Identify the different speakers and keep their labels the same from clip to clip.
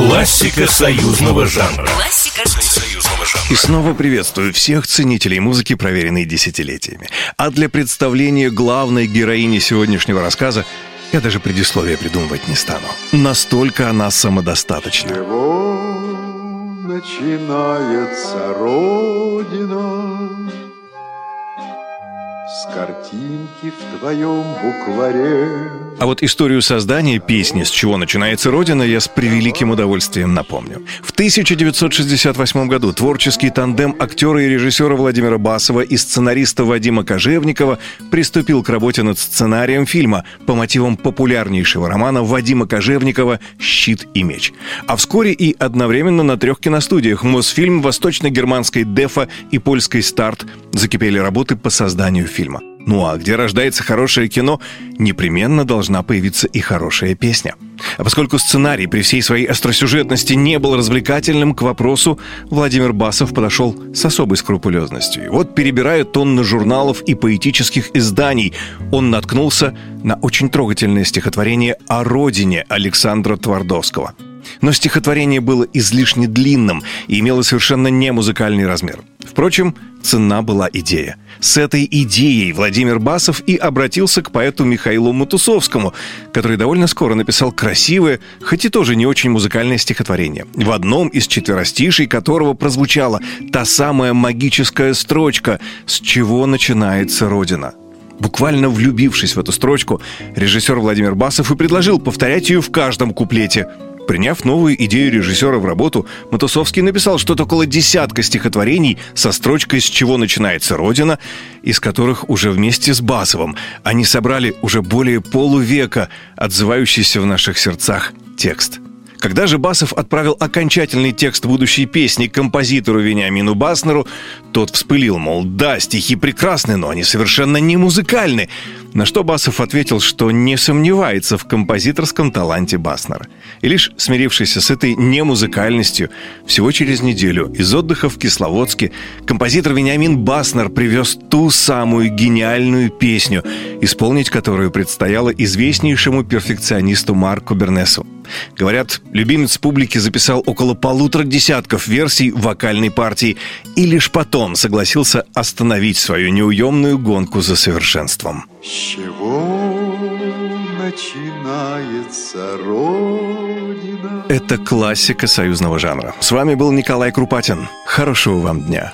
Speaker 1: Классика союзного жанра.
Speaker 2: Классика союзного жанра.
Speaker 3: И снова приветствую всех ценителей музыки, проверенной десятилетиями. А для представления главной героини сегодняшнего рассказа я даже предисловие придумывать не стану. Настолько она самодостаточна.
Speaker 4: Чего начинается Родина? С картинки в твоем букваре
Speaker 3: А вот историю создания песни «С чего начинается Родина» я с превеликим удовольствием напомню. В 1968 году творческий тандем актера и режиссера Владимира Басова и сценариста Вадима Кожевникова приступил к работе над сценарием фильма по мотивам популярнейшего романа Вадима Кожевникова «Щит и меч». А вскоре и одновременно на трех киностудиях «Мосфильм», «Восточно-германской Дефа» и «Польской Старт» закипели работы по созданию фильма. Ну а где рождается хорошее кино, непременно должна появиться и хорошая песня. А поскольку сценарий при всей своей остросюжетности не был развлекательным, к вопросу Владимир Басов подошел с особой скрупулезностью. И вот, перебирая тонны журналов и поэтических изданий, он наткнулся на очень трогательное стихотворение о родине Александра Твардовского – но стихотворение было излишне длинным и имело совершенно не музыкальный размер. Впрочем, цена была идея. С этой идеей Владимир Басов и обратился к поэту Михаилу Матусовскому, который довольно скоро написал красивое, хоть и тоже не очень музыкальное стихотворение, в одном из четверостишей которого прозвучала та самая магическая строчка «С чего начинается Родина?». Буквально влюбившись в эту строчку, режиссер Владимир Басов и предложил повторять ее в каждом куплете – Приняв новую идею режиссера в работу, Матусовский написал что-то около десятка стихотворений со строчкой «С чего начинается Родина», из которых уже вместе с Басовым они собрали уже более полувека отзывающийся в наших сердцах текст – когда же Басов отправил окончательный текст будущей песни композитору Вениамину Баснеру, тот вспылил, мол, да, стихи прекрасны, но они совершенно не музыкальны. На что Басов ответил, что не сомневается в композиторском таланте Баснера. И лишь смирившись с этой немузыкальностью, всего через неделю из отдыха в Кисловодске композитор Вениамин Баснер привез ту самую гениальную песню, исполнить которую предстояло известнейшему перфекционисту Марку Бернесу. Говорят, любимец публики записал около полутора десятков версий вокальной партии и лишь потом согласился остановить свою неуемную гонку за совершенством.
Speaker 4: С чего начинается Родина?
Speaker 3: Это классика союзного жанра. С вами был Николай Крупатин. Хорошего вам дня.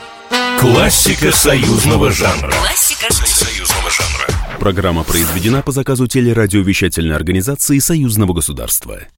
Speaker 1: Классика союзного жанра.
Speaker 2: Классика
Speaker 1: Союзного жанра.
Speaker 5: Программа произведена по заказу телерадиовещательной организации Союзного государства.